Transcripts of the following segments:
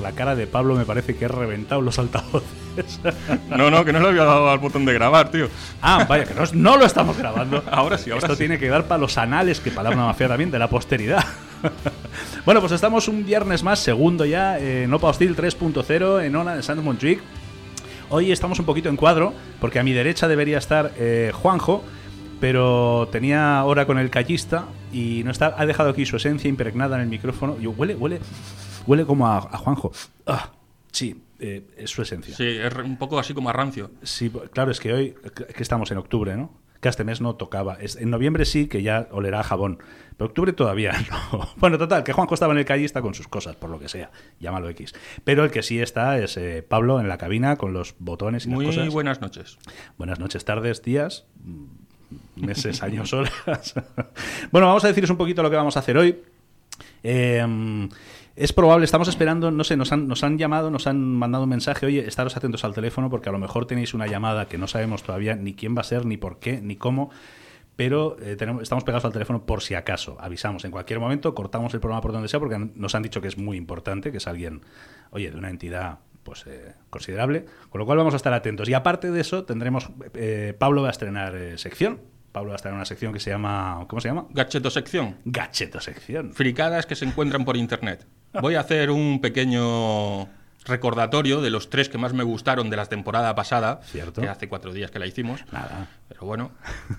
la cara de Pablo me parece que he reventado los altavoces. No, no, que no le había dado al botón de grabar, tío. Ah, vaya, que no, no lo estamos grabando. Ahora sí, ahora Esto sí. tiene que dar para los anales, que palabra más fea también, de la posteridad. bueno, pues estamos un viernes más, segundo ya, en Opa Hostil 3.0, en Ona de Sanders Montjuic. Hoy estamos un poquito en cuadro, porque a mi derecha debería estar eh, Juanjo, pero tenía hora con el callista y no está, ha dejado aquí su esencia impregnada en el micrófono. Y huele, huele, huele como a, a Juanjo. Ah, sí, eh, es su esencia. Sí, es un poco así como a rancio. Sí, claro, es que hoy que estamos en octubre, ¿no? Que este mes no tocaba. Es- en noviembre sí, que ya olerá a jabón. Pero octubre todavía no. Bueno, total, que Juanjo estaba en el callista con sus cosas, por lo que sea. Llámalo X. Pero el que sí está es eh, Pablo en la cabina con los botones y Muy las cosas. buenas noches. Buenas noches, tardes, días, mm, meses, años, horas. bueno, vamos a deciros un poquito lo que vamos a hacer hoy. Eh, es probable, estamos esperando, no sé, nos han, nos han llamado, nos han mandado un mensaje, oye, estaros atentos al teléfono porque a lo mejor tenéis una llamada que no sabemos todavía ni quién va a ser, ni por qué, ni cómo, pero eh, tenemos, estamos pegados al teléfono por si acaso, avisamos en cualquier momento, cortamos el programa por donde sea porque nos han dicho que es muy importante, que es alguien, oye, de una entidad pues eh, considerable, con lo cual vamos a estar atentos. Y aparte de eso, tendremos, eh, Pablo va a estrenar eh, sección, Pablo va a estrenar una sección que se llama, ¿cómo se llama? Gacheto sección. Gacheto sección. Fricadas que se encuentran por internet. Voy a hacer un pequeño recordatorio de los tres que más me gustaron de la temporada pasada, Cierto. que hace cuatro días que la hicimos. Nada. Pero bueno,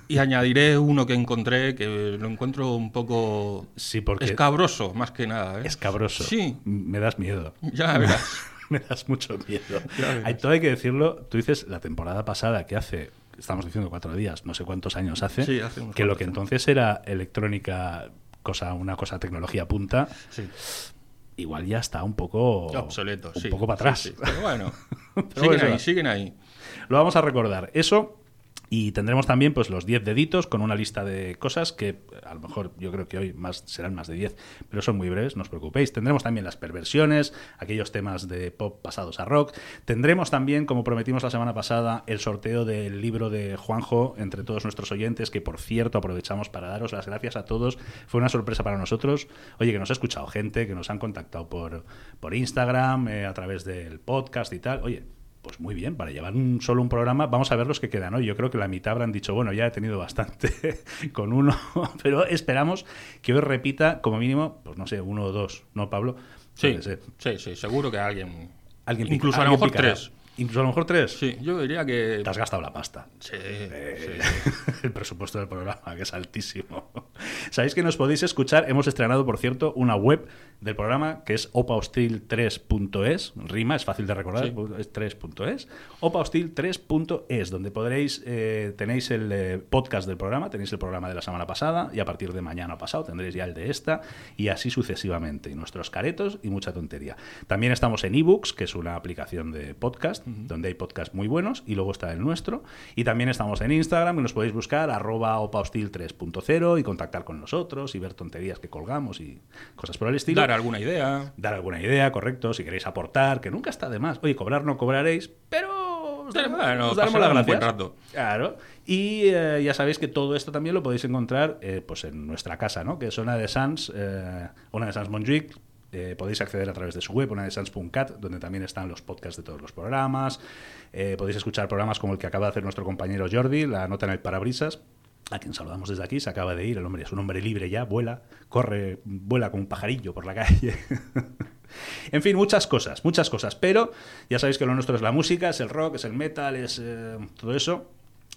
y añadiré uno que encontré que lo encuentro un poco Sí, porque escabroso, más que nada. ¿eh? escabroso. Sí, Me das miedo. ya verás. Me das mucho miedo. Hay, todo hay que decirlo. Tú dices la temporada pasada que hace, estamos diciendo cuatro días, no sé cuántos años hace, Sí, hace que lo que entonces era electrónica, cosa, una cosa tecnología punta, Sí. Igual ya está un poco Obsoleto, un sí. poco para atrás. sí. Pero bueno, siguen ahí, siguen ahí. Lo vamos a recordar. Eso. Y tendremos también pues los 10 deditos con una lista de cosas que a lo mejor yo creo que hoy más serán más de 10, pero son muy breves, no os preocupéis. Tendremos también las perversiones, aquellos temas de pop pasados a rock. Tendremos también, como prometimos la semana pasada, el sorteo del libro de Juanjo entre todos nuestros oyentes, que por cierto aprovechamos para daros las gracias a todos. Fue una sorpresa para nosotros. Oye, que nos ha escuchado gente, que nos han contactado por, por Instagram, eh, a través del podcast y tal. Oye, pues muy bien, para llevar un, solo un programa, vamos a ver los que quedan hoy. Yo creo que la mitad habrán dicho, bueno, ya he tenido bastante con uno, pero esperamos que hoy repita como mínimo, pues no sé, uno o dos, ¿no, Pablo? Sí, sí, sí, seguro que alguien. Alguien Incluso a lo mejor picará. tres. Incluso a lo mejor tres. Sí, yo diría que. Te has gastado la pasta. Sí, Eh, sí. el presupuesto del programa, que es altísimo. Sabéis que nos podéis escuchar. Hemos estrenado, por cierto, una web del programa que es opahostil3.es. Rima, es fácil de recordar, Sí. es 3.es. opahostil3.es, donde podréis, eh, tenéis el eh, podcast del programa, tenéis el programa de la semana pasada y a partir de mañana pasado tendréis ya el de esta y así sucesivamente. Y nuestros caretos y mucha tontería. También estamos en ebooks, que es una aplicación de podcast, donde hay podcasts muy buenos y luego está el nuestro. Y también estamos en Instagram, que nos podéis buscar arroba opahostil 3.0 y contactar con nosotros y ver tonterías que colgamos y cosas por el estilo. Dar alguna idea. Dar alguna idea, correcto, si queréis aportar, que nunca está de más. Oye, cobrar no cobraréis, pero os daremos, Bueno, os daremos las un rato. Claro. Y eh, ya sabéis que todo esto también lo podéis encontrar eh, pues en nuestra casa, ¿no? Que es Ona de Sans, eh, Ona de Sans Montjuic. Eh, podéis acceder a través de su web, una de sans.cat, donde también están los podcasts de todos los programas. Eh, podéis escuchar programas como el que acaba de hacer nuestro compañero Jordi, la nota en el parabrisas, a quien saludamos desde aquí, se acaba de ir, el hombre es un hombre libre ya, vuela, corre, vuela como un pajarillo por la calle. en fin, muchas cosas, muchas cosas, pero ya sabéis que lo nuestro es la música, es el rock, es el metal, es eh, todo eso.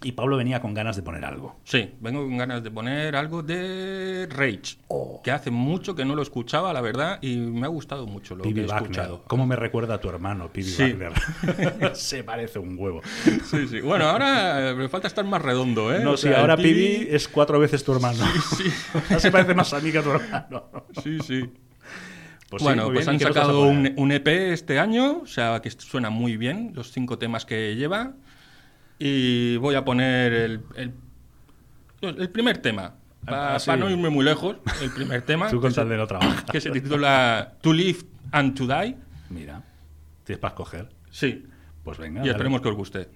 Y Pablo venía con ganas de poner algo. Sí, vengo con ganas de poner algo de Rage, Oh. que hace mucho que no lo escuchaba, la verdad, y me ha gustado mucho lo Pibi que he Wagner. escuchado. ¿Cómo me recuerda a tu hermano, Pibi Sí. Wagner? Se parece un huevo. Sí, sí. Bueno, ahora eh, me falta estar más redondo, ¿eh? No, O si sea, ahora Pibi es cuatro veces tu hermano. Sí, Ahora se parece más a mí que a tu hermano. sí, sí. Pues sí, bueno, muy pues bien. ¿Y han sacado un, un EP este año, o sea que suena muy bien, los cinco temas que lleva. Y voy a poner el, el, el primer tema, para Ah, sí. no irme muy lejos, el primer tema, Tú que se, no trabajar. que se titula To Live and To Die. Mira, tienes para escoger. Sí, Pues venga. y dale. esperemos que os guste.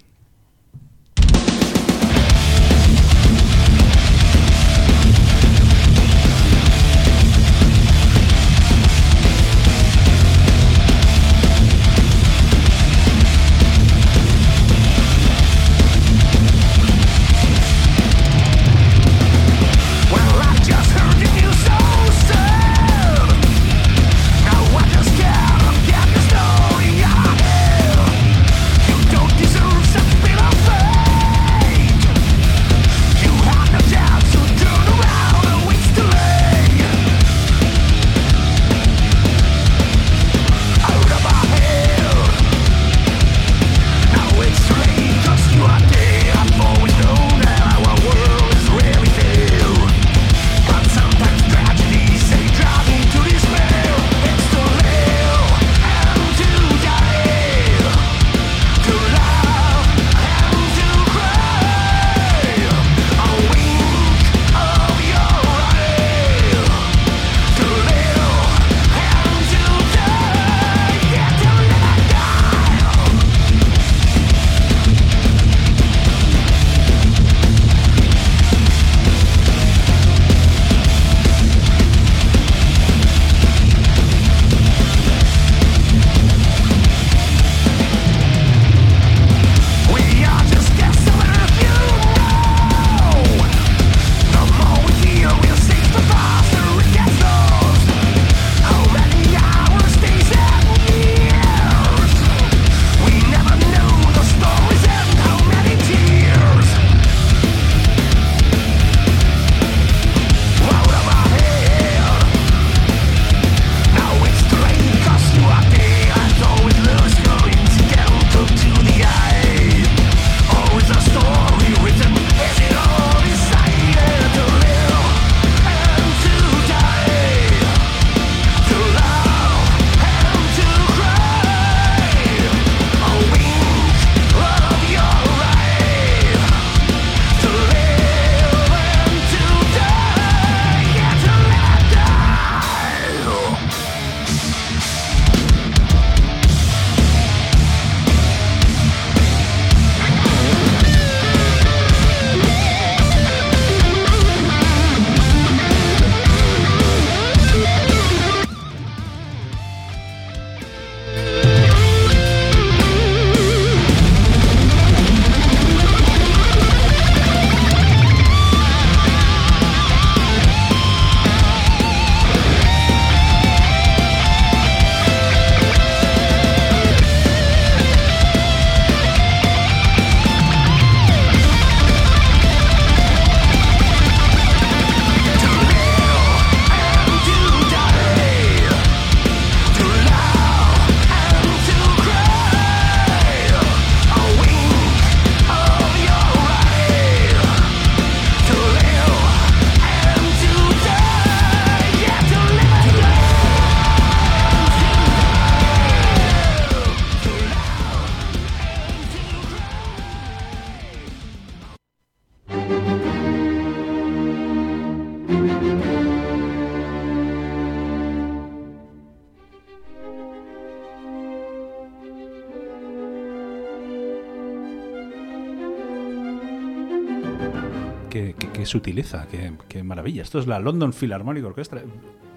Utiliza, qué, qué maravilla. Esto es la London Philharmonic Orchestra.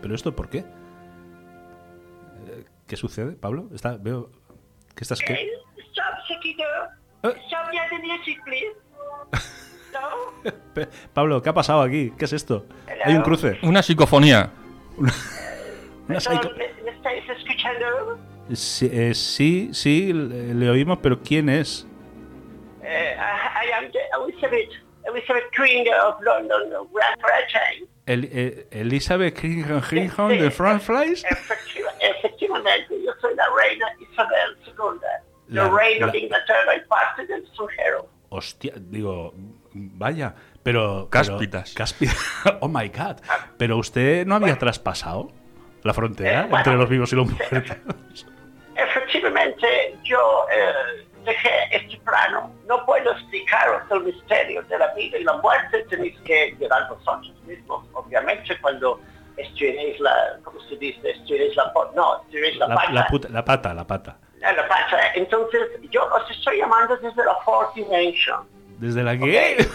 ¿Pero esto por qué? Eh, ¿Qué sucede, Pablo? Está, veo que estás... ¿qué? stop. Eh. Stop yeah, the music, please. No? Pe- Pablo, ¿qué ha pasado aquí? ¿Qué es esto? Hay un cruce. Una psicofonía. Una No, psycho- ¿Me, me estáis escuchando? Sí, eh, sí, sí, le, le oímos, pero ¿quién es? Eh, I, I am the Elizabeth, Queen of London, Grand Britain. El, eh, Elizabeth Kringham de Frank Flies. Efectiva- efectivamente, yo soy la reina Isabel II, La- la reina la- de Inglaterra y parte del extranjero. Hostia, digo, vaya, pero... pero- Cáspitas. Cáspitas. Oh my god. Pero usted no había traspasado la frontera Eh, bueno. entre los vivos y los muertos. Efectivamente, yo eh, dejé este plano. No puedo explicaros el misterio de la vida y la muerte. Tenéis que llegar vosotros mismos, obviamente, cuando estudiéis la, ¿cómo se dice? Estudiéis la, no, estudiéis la, La, pata. la puta- la pata, la pata. La- pata. Entonces, yo os estoy llamando desde la fourth dimension. ¿Desde la que?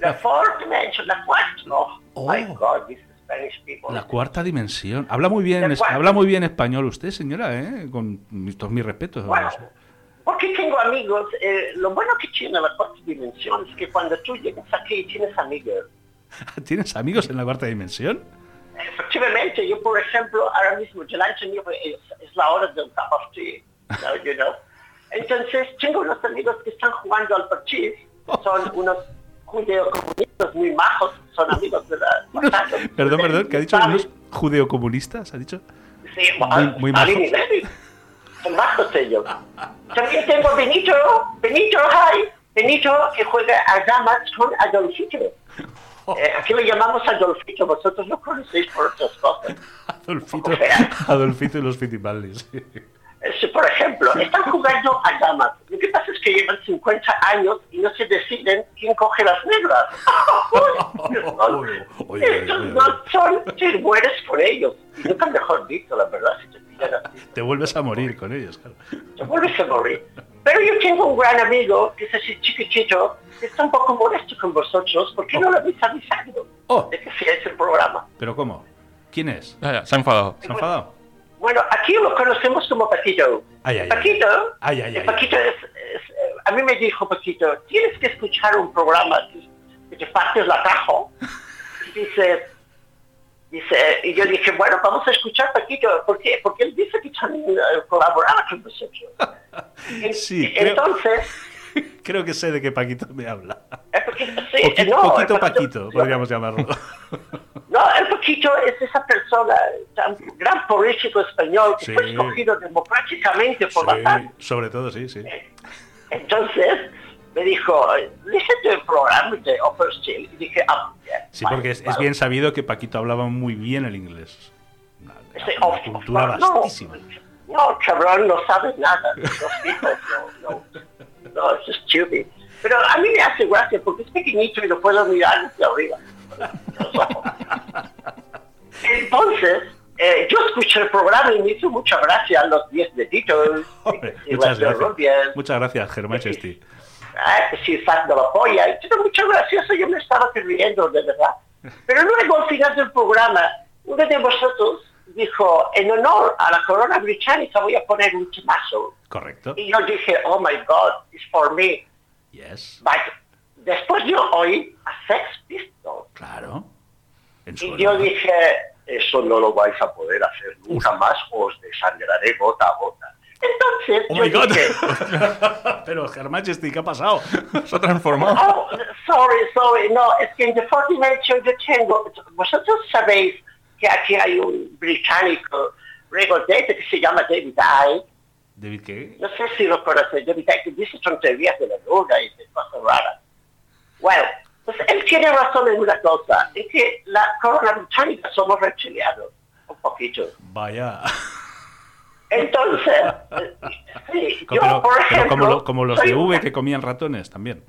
La fourth dimension, la cuarta. Oh, my Oh. God. La cuarta dimensión. Habla muy bien, es- habla muy bien español usted, señora, ¿eh? Con todos mis respetos. Bueno, porque tengo amigos. eh, lo bueno que tiene la cuarta dimensión es que cuando tú llegas aquí tienes amigos. ¿Tienes amigos en la cuarta dimensión? Efectivamente, yo por ejemplo, ahora mismo delante mío es, es la hora del tea, ¿no? You know. Entonces tengo unos amigos que están jugando al parchís, son unos judeocomunistas muy majos, son amigos de la... Unos- perdón, perdón, ¿qué ha dicho? ¿Unos judeocomunistas? ¿Ha dicho? Sí, muy- muy majos. Majos ellos. También tengo Benito, Benito, hi, Benito que juega a damas con Adolfito. Eh, aquí le llamamos Adolfito, vosotros lo conocéis por otras cosas. Adolfito. Adolfito y los Fittipaldis. Eh, si, por ejemplo, están jugando a damas. Lo que pasa es que llevan 50 años y no se deciden quién coge las negras. Estos no son, mueres por ellos. Y nunca mejor dicho, la verdad, si te vuelves a morir con ellos, claro. te vuelves a morir. Pero yo tengo un gran amigo que es así chiquitito, que está un poco molesto con vosotros porque no lo habéis avisado Oh. de que hacíais el programa. ¿Pero cómo? ¿Quién es? Ya, ya, se ha enfadado. ¿Se ha enfadado? Bueno, aquí lo conocemos como Paquito. Ay, ay. Paquito, Ay, ay, ay, Paquito es, es, eh, a mí me dijo Paquito, tienes que escuchar un programa que, que te partes la caja. Y dice, dice, y yo dije, bueno, vamos a escuchar Paquito, ¿por qué? Porque él dice que también eh, colaboraba con vosotros. En- Sí, Entonces, Creo que sé de qué Paquito me habla. el Paquito, sí, Poqui- eh, no, poquito el Paquito, podríamos llamarlo. No, el Paquito es esa persona, tan gran político español que Sí. fue escogido democráticamente por la Sí, paz. sobre todo, sí, sí. Entonces me dijo, listen el programa de Upper Steel. Y dije, ah, yeah, Sí, vale, porque es, bien sabido que Paquito hablaba muy bien el inglés. Una, Sí, una of- cultura of- no, vastísima. No, cabrón, no sabes nada. No, no, no, es stupid. Pero a mí me hace gracia porque es pequeñito y lo puedo mirar desde arriba. Entonces, eh, yo escuché el programa y me hizo mucha gracia los 10 deditos. Hombre, y muchas gracias. Muchas gracias, Germachesti. Ah, que si de la polla. Y todo mucho gracioso, yo me estaba riendo, de verdad. Pero luego al final del programa, uno de vosotros dijo, en honor a la corona británica voy a poner un temazo. Correcto. Y yo dije, oh my God, it's for me. Yes. But después yo oí a Sex Pistols. Claro. En Y yo dije, eso no lo vais a poder hacer nunca más, os desangraré gota a gota. Entonces Oh yo my God. dije, Pero Germachesti, ¿qué ha pasado? Se ha transformado. Oh, sorry, sorry, no, es que en The Fourth Dimension yo tengo, vosotros sabéis que aquí hay un británico regordete que se llama David Icke, ¿David qué? no sé si lo conoces, David Icke, que dice tonterías de la luna y de cosas raras. Bueno, pues él tiene razón en una cosa, es que la corona británica somos reptilianos, un poquito. Vaya. Entonces, sí, yo, pero, por ejemplo... como, lo- como los de V que comían ratones también.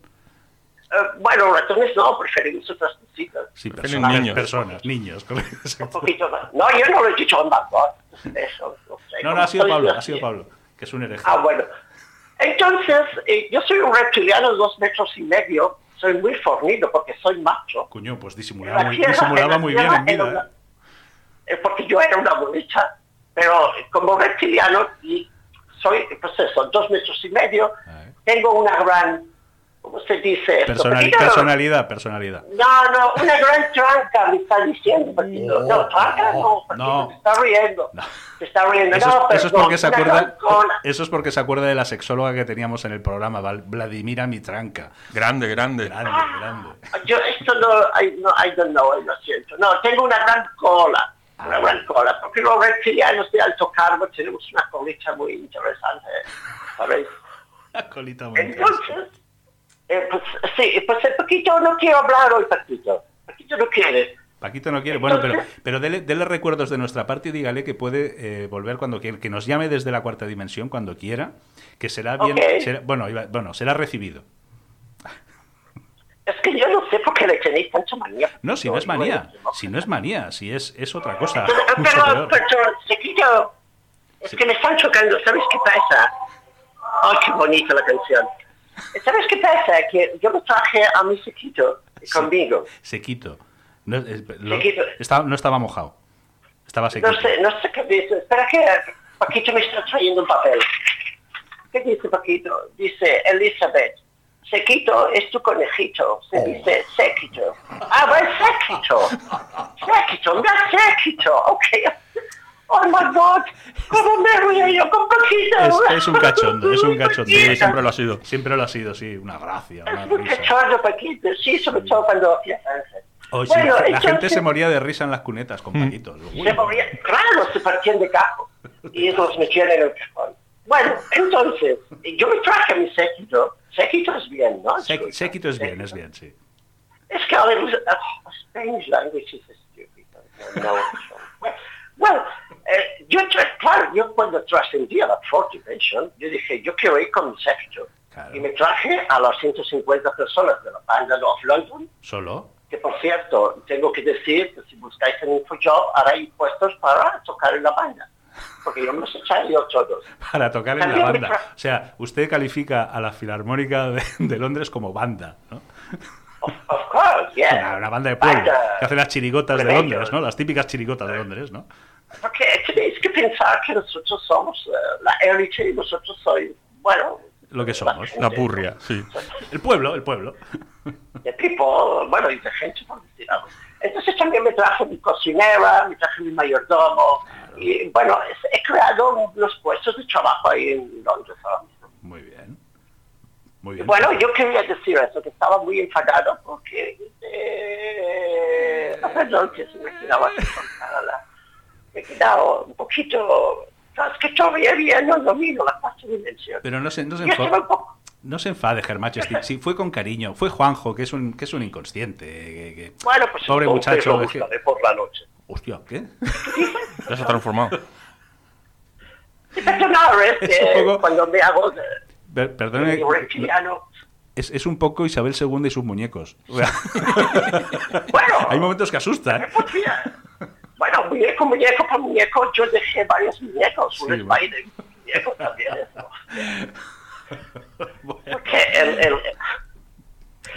eh, bueno, ratones no, preferimos otras cositas. Sí, Prefieren personas, niños. personas, niños. correcto, un exacto. poquito más. No, yo no lo he dicho God. Eso, no sé. No, no, ha sido Pablo, así. ha sido Pablo, que es un hereje. Ah, bueno. Entonces, eh, yo soy un reptiliano de dos metros y medio, soy muy fornido porque soy macho. Coño, pues disimulaba la muy, tierra- disimulaba muy bien en era vida. una- ¿eh? es porque yo era una bolicha, pero como reptiliano y soy, pues eso, dos metros y medio, Ah, tengo una gran, ¿cómo se dice esto? Personali- Paquito, personalidad, personalidad. No, no, una gran tranca me está diciendo, Paquito. No, tranca no, Paquito, no. está riendo. No. Está riendo. Eso, no, es, eso es porque se acuerda, eso es porque se acuerda de la sexóloga que teníamos en el programa, Vladimira Mitranka. Grande, grande. Grande, grande. Yo esto no, I, no, I don't know, lo siento. No, tengo una gran cola, una gran cola, porque los reptilianos de alto cargo tenemos una colita muy interesante, ¿sabéis? La colita muy. Entonces, eh, pues sí, pues el Paquito no quiero hablar hoy, Paquito. Paquito no quiere. Paquito no quiere. Bueno, pero, Entonces- pero dele, dele recuerdos de nuestra parte y dígale que puede eh, volver cuando quiera, que nos llame desde la cuarta dimensión cuando quiera, que será bien, será- bueno, iba- bueno, será recibido. Es que no sé por qué le tenéis tanta manía. No, si no es manía, si no es manía, si es, es otra cosa. Pero, pero, Sequito, es que me están chocando, ¿sabes qué pasa? ¡Ay, qué bonita la canción! ¿Sabes qué pasa? Que yo me traje a mi Sequito conmigo. Sequito. No, es- lo- Sequito. estaba- no estaba mojado. Estaba sequito. No sé, no sé qué dice. Espera que Paquito me está trayendo un papel. ¿Qué dice Paquito? Dice Elizabeth. Sequito es tu conejito. Se Oh. dice Sequito. Ah, bueno, Sequito. Sequito, mira Sequito. Ok. Oh my God. ¿Cómo me río yo con Paquito? Es, es un cachondo, es un cachondo. Sí, siempre lo ha sido. Siempre lo ha sido, sí, una gracia, una Es muy risa. cachondo, Paquito. Sí, sobre todo cuando hacía. Oh, sí, Bueno, la gente se moría de risa en las cunetas con Paquito. Uy, Se moría, claro, se partían de cajo y los metían en el cajón. Bueno, entonces, yo me traje a mi séquito. Séquito es bien, ¿no? Se- Sequito es bien, es bien, sí. Es que ahora, oh, Spanish language is stupid. No. Bueno, eh, yo, claro, yo cuando trascendí a la Fourth Dimension, yo dije, yo quiero ir con mi séquito. Claro. Y me traje a las 150 personas de la banda Off London, Solo. que por cierto, tengo que decir que si buscáis en InfoJob, hará impuestos para tocar en la banda. Porque yo me los he echado todos. Para tocar en la banda. O sea, usted califica a la Filarmónica de, de Londres como banda, ¿no? Of, of course, yeah. Una, una banda de pueblo Banda. que hace las chirigotas de. Londres, ¿no? Las típicas chirigotas de Londres, ¿no? Porque tenéis que pensar que nosotros somos eh, la élite y nosotros sois, bueno... Lo que somos. gente, La purria, sí. El pueblo, el pueblo. De tipo, bueno, y de gente, por decir algo. Entonces también me traje mi cocinera, me traje mi mayordomo. Y bueno, es- he creado unos puestos de trabajo ahí en Londres ahora mismo. Muy bien. Muy bien. Bueno, yo quería decir eso, que estaba muy enfadado porque... Eh, perdón, que se me quedaba la- Me he quedado un poquito... Es que todavía no domino la cuarta dimensión. Pero no se, no se no se enfade, Germachesti. Sí, fue con cariño. Fue Juanjo, que es un, que es un inconsciente. que- que- Bueno, pues Pobre muchacho. lo buscaré por la noche. Hostia, ¿qué? Ya se ha transformado. Sí, es un poco- cuando me hago de, Per- Perdone. Es, es un poco Isabel II y sus muñecos. O sea, Bueno, hay momentos que asustan. pues mira, bueno, muñeco, muñeco por muñeco, yo dejé varios muñecos, un Sí, Spider, muñeco también. ¿no? Bueno, Porque el, el,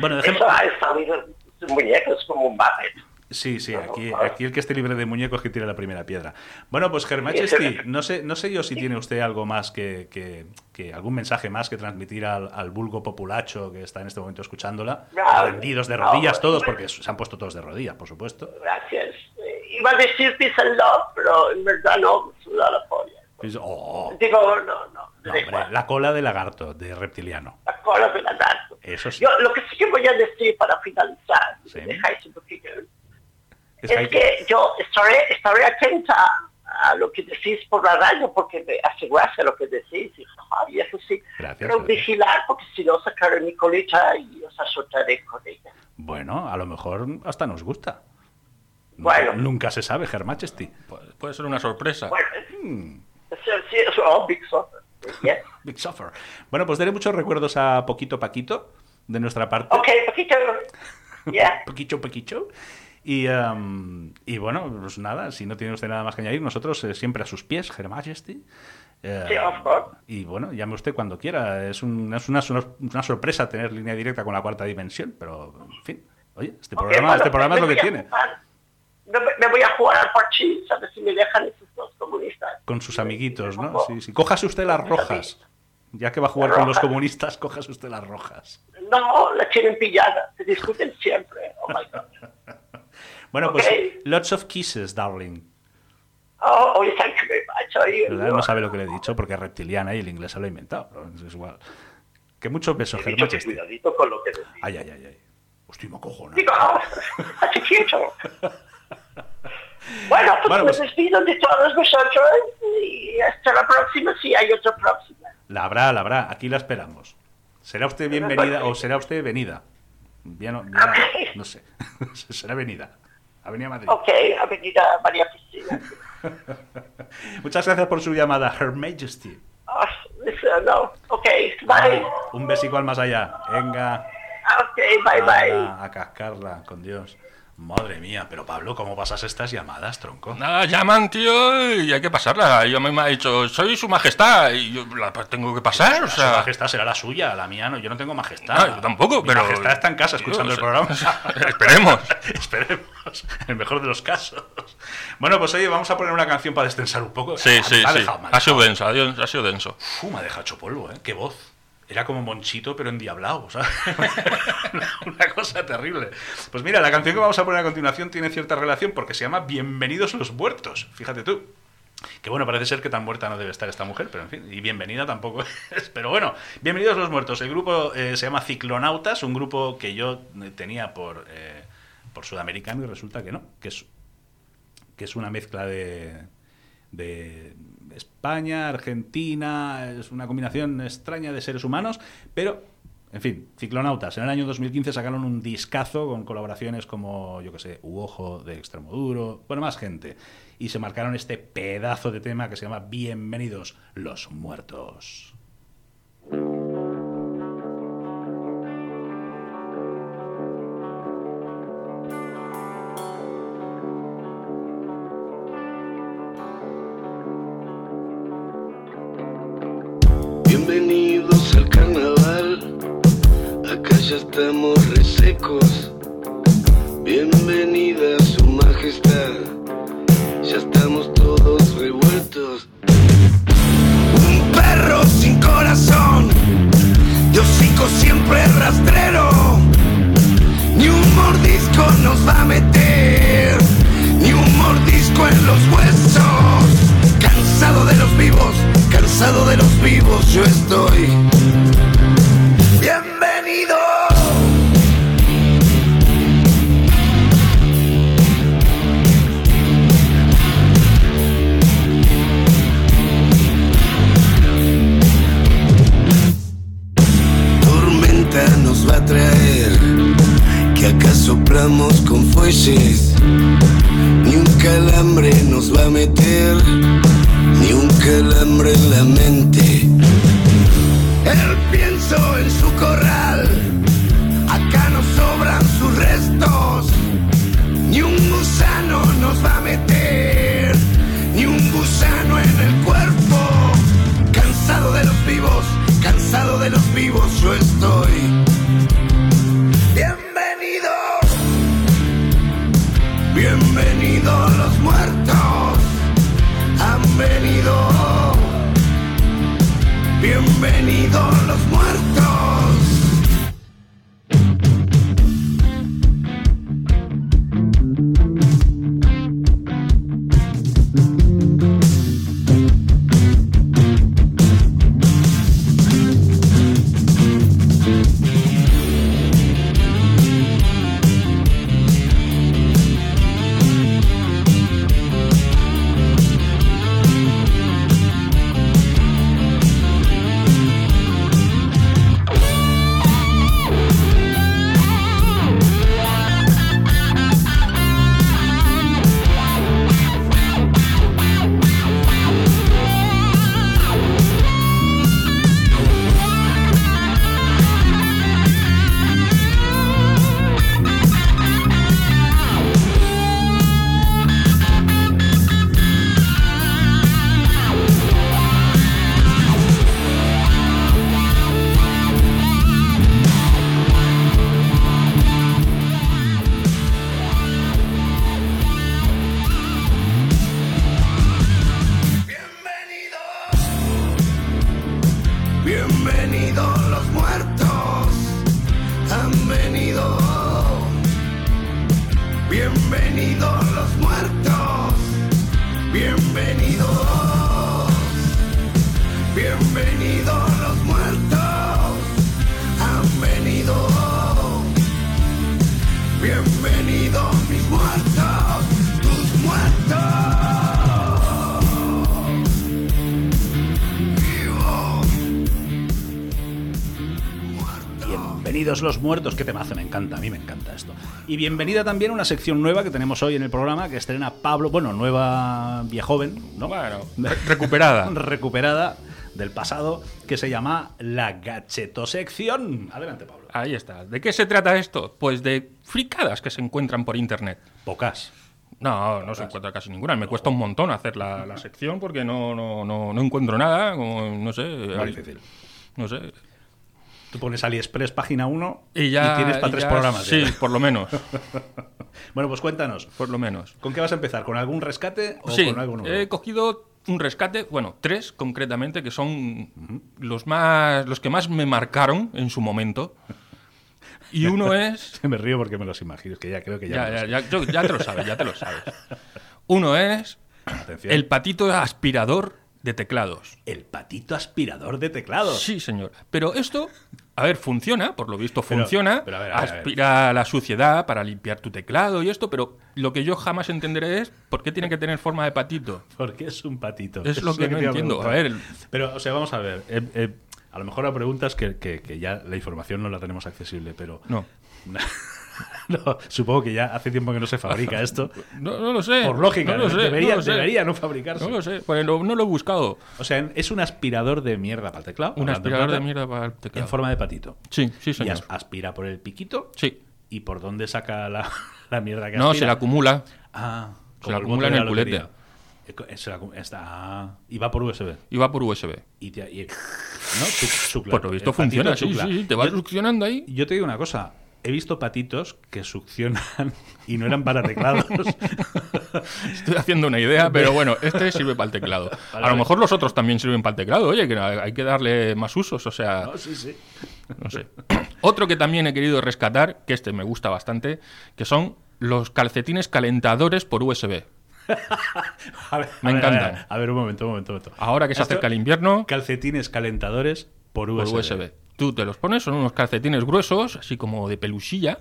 bueno, dejemos. eso ha salido de muñecos como un Muppet. Sí, sí, aquí, aquí el que esté libre de muñecos que tire la primera piedra. Bueno, pues Germachesti, no sé, no sé yo si tiene usted algo más que, que- que algún mensaje más que transmitir al, al vulgo populacho que está en este momento escuchándola. No, rendidos de no, rodillas todos, porque se han puesto todos de rodillas, por supuesto. Gracias. Eh, Iba a decir peace and love, pero en verdad no, suda la polla. Oh, Digo, no, no, no, hombre, la cola de lagarto, de reptiliano. la cola de la danza. Eso sí. Yo lo que sí que voy a decir para finalizar, Sí. me dejáis un poquito, Es es, que yo estaré, estaré atenta a lo que decís por la radio, porque me asegurarse lo que decís, y, ay, eso sí, Gracias, pero gracias. vigilar, porque si no sacaré mi colita y os azotaré con ella. Bueno, a lo mejor hasta nos gusta. Bueno. Nunca se sabe, Germachesti. Puede, puede ser una sorpresa. Bueno, sí, oh, Big Suffer. Yes. Big Suffer. Bueno, pues daré muchos recuerdos a Poquito Paquito, de nuestra parte. Ok, poquito. Yeah. Poquito Paquito. Y, em, y bueno, pues nada, si no tiene usted nada más que añadir, nosotros eh, siempre a sus pies, Her Majesty. Eh, Sí, of course. y bueno, llame usted cuando quiera. Es, un- es una, una sorpresa tener línea directa con la cuarta dimensión, pero en fin. Oye, este programa, bueno, este programa es lo que tiene. jugar- Me, voy a jugar al parchís, a ver si me dejan esos dos comunistas. Con sus amiguitos, ¿no? Sí, sí. Cójase usted las rojas. Ya que va a jugar Las con los comunistas, cójase usted las rojas. No, la tienen pillada, se discuten siempre. Oh my God. Bueno, pues Ok. lots of kisses, darling. Oh, oh, thank you very much. You- ¿Verdad? No sabe lo que le he dicho porque es reptiliana y el inglés se lo ha inventado. pero es igual. Que muchos besos, He dicho que cuidadito con lo que decís. Ay, ay, ay, ay. Hostia, me acojono. Digo, así quieto. Bueno, pues Bueno, me pues- despido de todos vosotros y hasta la próxima si hay otra próxima. La habrá, la habrá. Aquí la esperamos. ¿Será usted bienvenida o será usted venida? Bien, o- bien, Ok. no sé. será venida. Avenida Madrid. Ok, Avenida María Cristina. Muchas gracias por su llamada, Her Majesty. Oh, no. Ok, bye. Un besico al más allá. Venga. Ok, bye bye. a cascarla, con Dios. Madre mía, pero Pablo, ¿cómo pasas estas llamadas, tronco? Nada, llaman, tío, y hay que pasarla. Yo me me ha dicho, soy su majestad, y yo la tengo que pasar, o Su majestad será la suya, la mía no. Yo no tengo majestad. Ah, yo tampoco, Mi pero... majestad está en casa escuchando el sea, programa. Esperemos. Esperemos. En el mejor de los casos. Bueno, pues oye, vamos a poner una canción para destensar un poco. Sí, Ah, sí, ha sí. dejado- me ha Ha sido denso, ha sido denso. Uf, me ha dejado hecho polvo, ¿eh? Qué voz. Era como Monchito, pero endiablado, ¿sabes? Una cosa terrible. Pues mira, la canción que vamos a poner a continuación tiene cierta relación porque se llama Bienvenidos los muertos. Fíjate tú. Que bueno, parece ser que tan muerta no debe estar esta mujer, pero en fin, y bienvenida tampoco es. Pero bueno, bienvenidos los muertos. El grupo eh, se llama Ciclonautas, un grupo que yo eh, tenía por, eh, por sudamericano y resulta que no, que es, que es una mezcla de, de España, Argentina, es una combinación extraña de seres humanos, pero, en fin, Ciclonautas. En el año 2015 sacaron un discazo con colaboraciones como, yo que sé, Uojo de Extremoduro, bueno, más gente. Y se marcaron este pedazo de tema que se llama Bienvenidos los muertos. Estamos resecos. Bienvenida su majestad, ya estamos todos revueltos. Un perro sin corazón, de hocico siempre rastrero. Los muertos, qué temazo, me encanta, a mí me encanta esto. Y bienvenida también a una sección nueva que tenemos hoy en el programa que estrena Pablo, bueno, nueva viejoven, ¿no? Bueno, re- recuperada. Recuperada del pasado, que se llama La Gachetosección. Adelante, Pablo. Ahí está. ¿De qué se trata esto? Pues de fricadas que se encuentran por internet. Pocas. No, no se encuentra casi ninguna. Me cuesta un montón hacer la, la sección porque no, no, no, no encuentro nada. como, no sé. Muy hay- difícil. No sé. Tú pones AliExpress página 1 Y ya. tienes para tres ya- programas. Sí, ya. por lo menos. Bueno, pues cuéntanos. Por lo menos. ¿Con qué vas a empezar? ¿Con algún rescate o Sí, con algo nuevo? he cogido un rescate, bueno, tres concretamente, que son los más los que más me marcaron en su momento. Y uno es. Me río porque me los imagino, es que ya creo que ya. Ya, ya, ya, yo- ya te lo sabes, ya te lo sabes. Uno es Atención. el patito aspirador de teclados. El patito aspirador de teclados. Sí, señor. Pero esto, a ver, funciona, por lo visto funciona. pero a ver, a ver, a ver. aspira la suciedad para limpiar tu teclado y esto, pero lo que yo jamás entenderé es por qué tiene que tener forma de patito. Porque es un patito. Es lo que no te iba entiendo. A ver, Pero, o sea, vamos a ver. eh, eh, a lo mejor la pregunta es que, que- que ya la información no la tenemos accesible, pero. No. No, supongo que ya hace tiempo que no se fabrica esto. No, no lo sé. Por lógica, no lo sé, debería, no lo sé. debería no fabricarse. No lo sé, pues no, no lo he buscado. O sea, es un aspirador de mierda para el teclado. Un aspirador de mierda para el teclado. En forma de patito. Sí, sí, Y señor. as- aspira por el piquito. Sí. ¿Y por dónde saca la, la mierda que No, aspira? se la acumula. Ah, Se la acumula en el culete. se la está, y va por USB. Y va por USB. Y, te- y- ¿no? Por lo visto funciona, sí, sí, sí. Te vas Yo- succionando ahí. Yo te digo una cosa. He visto patitos que succionan y no eran para teclados. Estoy haciendo una idea, pero bueno, este sirve para el teclado. Vale, A lo mejor los otros también sirven para el teclado. Oye, que hay que darle más usos, o sea, No, sí, sí. no sé. Otro que también he querido rescatar, que este me gusta bastante, que son los calcetines calentadores por USB. A ver, Me a ver, a encantan. ver, A ver, un momento, un momento. un momento. Ahora que se Esto- acerca el invierno, Calcetines calentadores por por USB. Tú te los pones, son unos calcetines gruesos, así como de pelusilla.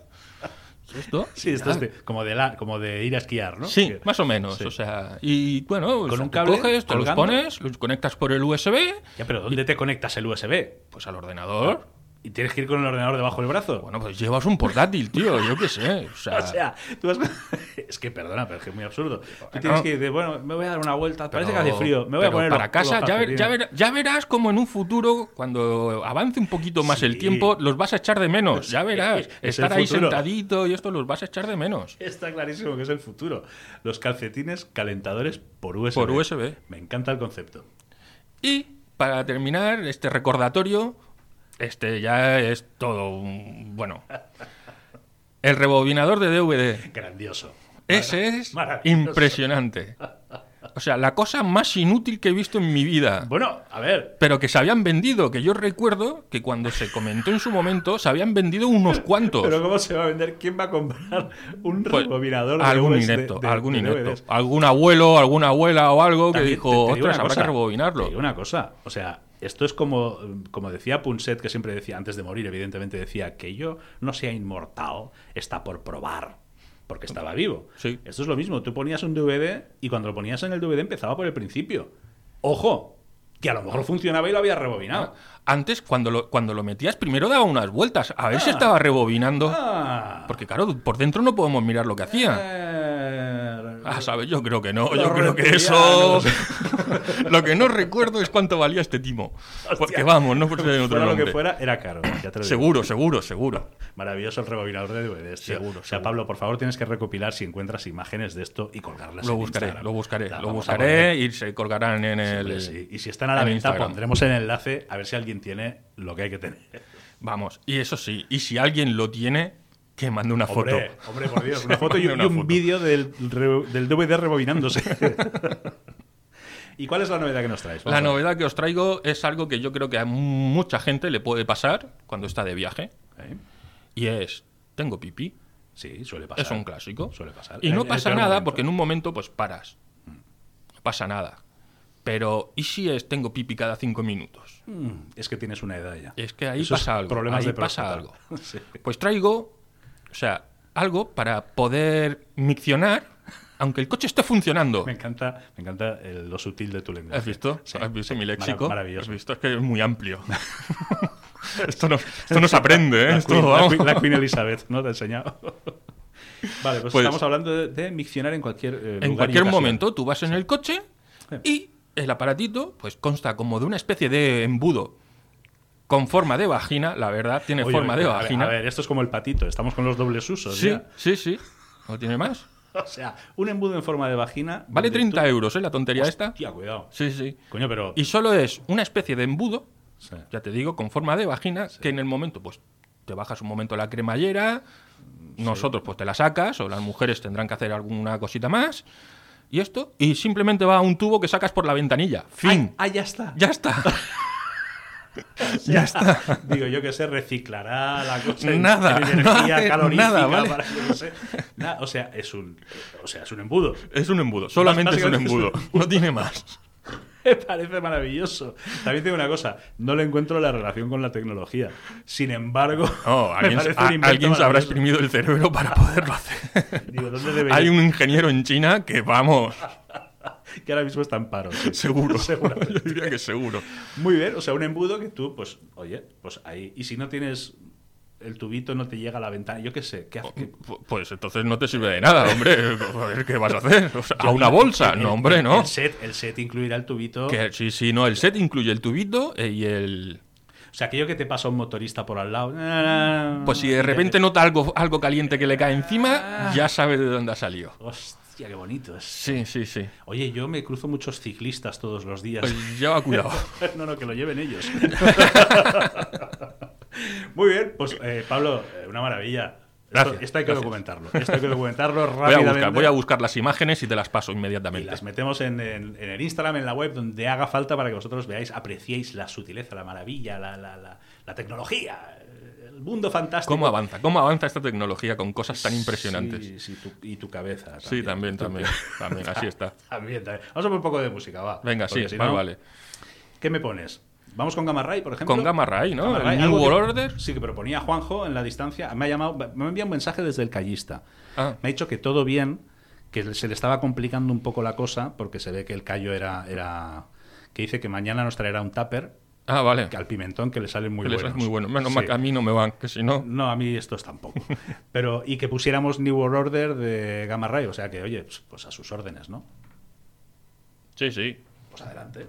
¿Y ¿Esto? Sí, esto es de- como, de la, como de ir a esquiar, ¿no? Sí, Que- más o menos. Sí. O sea, y bueno, o Con sea, un cable coges, te los pones, los conectas por el USB, Ya, pero ¿dónde te conectas el USB? pues al ordenador. ¿Y tienes que ir con el ordenador debajo del brazo? Bueno, pues llevas un portátil, tío, yo qué sé. O sea, O sea, tú vas... es que perdona, pero es que es muy absurdo. Tú tienes que ir de, bueno, me voy a dar una vuelta, parece que hace frío, me voy a poner para casa, ya, ver- ya, calcetines. ver- ya verás como en un futuro, cuando avance un poquito más Sí. el tiempo, los vas a echar de menos. Ya verás. es Estar ahí sentadito y esto los vas a echar de menos. Está clarísimo que es el futuro. Los calcetines calentadores por USB. Por USB. Me encanta el concepto. Y para terminar este recordatorio, este ya es todo un- bueno. El rebobinador de DVD. Grandioso. Ese es impresionante. O sea, la cosa más inútil que he visto en mi vida. Bueno, a ver, Pero que se habían vendido, que yo recuerdo que cuando se comentó en su momento, se habían vendido unos cuantos. pero ¿cómo se va a vender? ¿Quién va a comprar un Pues, rebobinador de algún de- inepto, de- algún de inepto. Algún abuelo, alguna abuela o algo que dijo, ostras, habrá cosa, que rebobinarlo. te digo una cosa, o sea, esto es como, como decía Punset, que siempre decía, antes de morir, evidentemente decía, que yo no sea inmortal, está por probar, porque estaba vivo. Sí. Esto es lo mismo, tú ponías un DVD y cuando lo ponías en el DVD empezaba por el principio. Ojo, que a lo mejor funcionaba y lo había rebobinado. Antes, cuando lo, cuando lo metías, primero daba unas vueltas, a ver si estaba rebobinando. Ah, Porque claro, por dentro no podemos mirar lo que hacía. eh, Ah, ¿sabes? Yo creo que no. Los Yo creo que eso... lo que no recuerdo es cuánto valía este timo. Hostia. Porque vamos, no por ser otro fuera lo que nombre. fuera, era caro. ya te lo digo. Seguro, seguro, seguro. Maravilloso el rebobinador de DVDs. tío. Seguro, O sea, seguro. Pablo, por favor, tienes que recopilar si encuentras imágenes de esto y colgarlas Lo en buscaré, Instagram. lo buscaré, La lo buscaré y se colgarán en el... Sí. Y si están a la en venta, Instagram. pondremos el enlace a ver si alguien tiene lo que hay que tener. Vamos, y eso sí, y si alguien lo tiene, que mande una foto. Hombre, por Dios, una foto y, una y un vídeo del, re- del DVD rebobinándose. ¿Y cuál es la novedad que nos traes? La Vamos novedad que os traigo es algo que yo creo que a mucha gente le puede pasar cuando está de viaje. ¿Eh? Y es, tengo pipí. Sí, suele pasar. Es un clásico. Suele pasar. Y no el pasa nada momento. porque en un momento pues paras. No pasa nada. Pero, ¿y si es tengo pipi cada cinco minutos? Mm, Es que tienes una edad ya. Es que ahí Esos pasa algo. Problemas ahí de pasa algo. Sí. Pues traigo, o sea, algo para poder miccionar, aunque el coche esté funcionando. Me encanta, me encanta el- lo sutil de tu lenguaje. ¿Has visto? Sí, ¿Has visto mi léxico? Maravilloso. ¿Has visto? Es que es muy amplio. esto, no, esto no se aprende, ¿eh? La, Esto, Queen, la vamos. Queen- la Queen Elizabeth, ¿no? Te he enseñado. vale, pues, Pues- estamos hablando de, de miccionar en cualquier eh, lugar En cualquier momento tú vas en el coche y el aparatito pues consta como de una especie de embudo con forma de vagina, la verdad, tiene Oye, forma de a ver, vagina. A ver, esto es como el patito, estamos con los dobles usos. sí, ya. sí, sí. ¿No tiene más? O sea, un embudo en forma de vagina. Vale donde 30 tú- euros, ¿eh? La tontería esta. Hostia, cuidado. Sí, sí. Coño, pero. Y solo es una especie de embudo, Sí. ya te digo, con forma de vagina, que en el momento, pues, te bajas un momento la cremallera, nosotros pues te la sacas, o las mujeres tendrán que hacer alguna cosita más, y esto, y simplemente va a un tubo que sacas por la ventanilla. Fin. Ah, ya está. Ya está. ya está. Digo, yo que sé, reciclará la cosa. Nada, en energía no calorífica. nada, ¿vale? para- yo no sé. Nada, o sea, es un. O sea, es un embudo. Es un embudo, solamente es un Básicamente es un embudo, no tiene más. Me parece maravilloso. También tengo una cosa, no le encuentro la relación con la tecnología. Sin embargo, No, alguien, a- alguien se habrá exprimido el cerebro para poderlo hacer. Digo, ¿dónde debería? Hay un ingeniero en China que, vamos, Que ahora mismo está en paro. sí. seguro. Yo diría que seguro. Muy bien, o sea, un embudo que tú, pues, oye, pues ahí. Y si no tienes el tubito, no te llega a la ventana. Yo qué sé, ¿qué hace? ¿Qué- Pu- Pues entonces no te sirve de nada, hombre. A ver qué vas a hacer. O sea, a una bolsa. No, hombre, no. El set, el set incluirá el tubito. Que, sí, sí, no. El set incluye el tubito eh, y el. O sea, aquello que te pasa a un motorista por al lado. Pues si de repente nota algo, algo caliente que le cae encima, ya sabe de dónde ha salido. Hostia, qué bonito es. Sí, sí, sí. Oye, yo me cruzo muchos ciclistas todos los días. Pues lleva cuidado. no, no, que lo lleven ellos. Muy bien, pues eh, Pablo, eh, una maravilla. Esto, Gracias, esto hay que gracias. documentarlo. Esto hay que documentarlo Voy a, rápidamente. buscar, voy a buscar las imágenes y te las paso Y inmediatamente. las metemos en, en- en el Instagram, en la web, donde haga falta para que vosotros veáis, apreciéis la sutileza, la maravilla, la, la- la- la tecnología, el mundo fantástico. ¿Cómo avanza? ¿Cómo avanza esta tecnología con cosas tan impresionantes? Sí, sí, tu- y tu cabeza. Sí, también, también. También, así está. También, también. Vamos a poner un poco de música, va. Venga, sí, si no, vale. ¿Qué me pones? ¿Vamos con Gamma Ray, por ejemplo? Con Gamma Ray, ¿no? Gamma Ray, New World Order. Sí, que proponía Juanjo en la distancia. Me ha llamado, me ha enviado un mensaje desde el callista. Ah. Me ha dicho que todo bien, que se le estaba complicando un poco la cosa, porque se ve que el callo era. era que dice que mañana nos traerá un tupper Ah, vale. que al pimentón que le salen muy buenos. es muy bueno. Menos Sí. mal que a mí no me van, que si no. No, a mí estos tampoco. Pero, y que pusiéramos New World Order de Gamma Ray. O sea que, oye, pues, pues a sus órdenes, ¿no? Sí, sí. Pues adelante.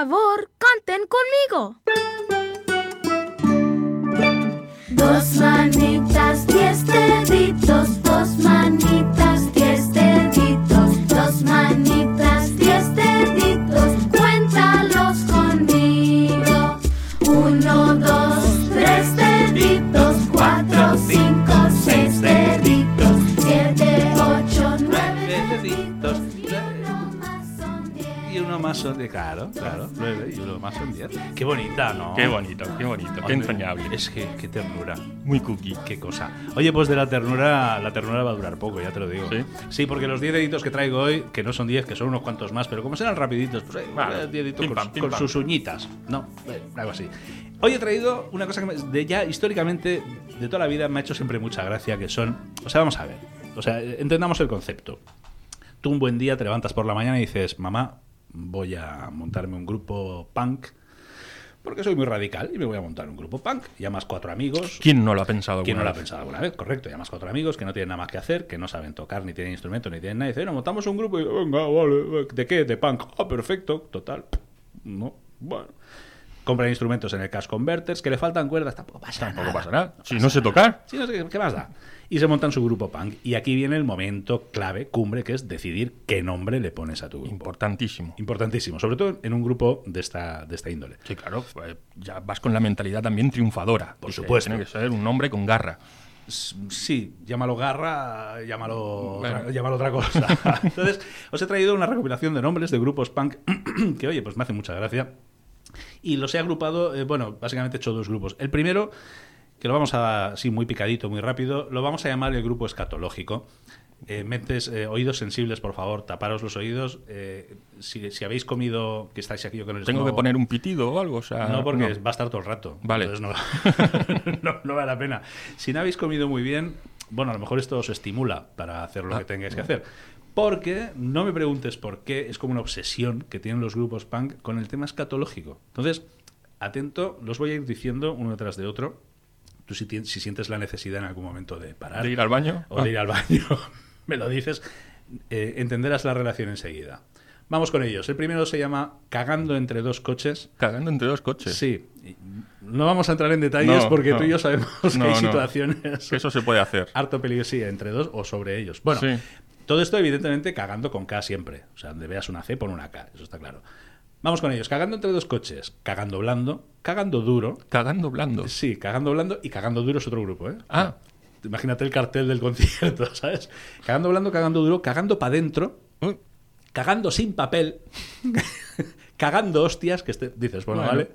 Favor, canten conmigo. Dos manitas, diez deditos, dos manitas, diez deditos, dos manitas, diez deditos, cuéntalos conmigo. Uno, dos, tres deditos, cuatro, cinco, seis deditos, siete, ocho, nueve deditos, más son de claro, claro, nueve y uno más son diez. Qué bonita, ¿no? Qué bonito, qué bonito, qué entrañable. Es que, qué ternura. muy cookie. Qué cosa. Oye, pues de la ternura, la ternura va a durar poco, ya te lo digo. ¿Sí? porque los 10 deditos que traigo hoy, que no son 10, que son unos cuantos más, pero como serán rapiditos, pues eh, Vale. 10 deditos Pim, con, pam, pim, con pam. sus uñitas. No, eh, algo así. Hoy he traído una cosa que me- de ya históricamente, de toda la vida, me ha hecho siempre mucha gracia, que son... O sea, vamos a ver. O sea, eh, entendamos el concepto. Tú un buen día te levantas por la mañana y dices, mamá, voy a montarme un grupo punk porque soy muy radical y me voy a montar un grupo punk. Llamas cuatro amigos. ¿Quién no lo ha pensado ¿Quién no lo ha pensado alguna vez? Correcto, llamas cuatro amigos que no tienen nada más que hacer, que no saben tocar, ni tienen instrumento, ni tienen nada. Y dicen, no, montamos un grupo y venga, vale, ¿de qué? De punk. Ah, perfecto, total. No, bueno. Compran instrumentos en el Cash Converters, que le faltan cuerdas, tampoco pasa Tampoco nada. pasa nada. Si no sé tocar, Sí, no sé, ¿qué más da? Y se montan su grupo punk. Y aquí viene el momento clave, cumbre, que es decidir qué nombre le pones a tu grupo. importantísimo. Importantísimo, sobre todo en un grupo de esta, de esta índole. Sí, claro, pues, ya vas con la mentalidad también triunfadora. Por supuesto. Tiene que ser un hombre con garra. Sí, llámalo garra, llámalo, Bueno. llámalo otra cosa. Entonces, os he traído una recopilación de nombres de grupos punk que, oye, pues me hace mucha gracia. Y los he agrupado, eh, bueno, básicamente he hecho dos grupos. El primero, que lo vamos a, así muy picadito, muy rápido, lo vamos a llamar el grupo escatológico. Eh, mentes, eh, oídos sensibles, por favor, taparos los oídos. Eh, si, si habéis comido, que estáis aquí con el Tengo que poner un pitido o algo, o sea... no, porque no. va a estar todo el rato. Vale. Entonces no, no, no vale la pena. Si no habéis comido muy bien, bueno, a lo mejor esto os estimula para hacer lo Ah, que tengáis que hacer. Porque, no me preguntes por qué, es como una obsesión que tienen los grupos punk con el tema escatológico. Entonces, atento, los voy a ir diciendo uno detrás de otro. Tú si, sientes la necesidad en algún momento de parar ¿De ir al baño? o de ir al baño, me lo dices, eh, entenderás la relación enseguida. Vamos con ellos. El primero se llama Cagando entre dos coches. Cagando entre dos coches. Sí. No vamos a entrar en detalles No, porque no. tú y yo sabemos que hay situaciones Que eso se puede hacer. harto peligrosas entre dos o sobre ellos. Bueno, Sí. todo esto evidentemente cagando con K siempre. O sea, donde veas una C, pon una K. Eso está claro. Vamos con ellos. Cagando entre dos coches. Cagando blando. Cagando duro. Cagando blando. Sí, cagando blando y cagando duro es otro grupo, ¿eh? Ah. Imagínate el cartel del concierto, ¿sabes? Cagando blando, cagando duro, cagando para adentro, Uy, cagando sin papel, cagando hostias, que este, dices, bueno, Bueno. vale,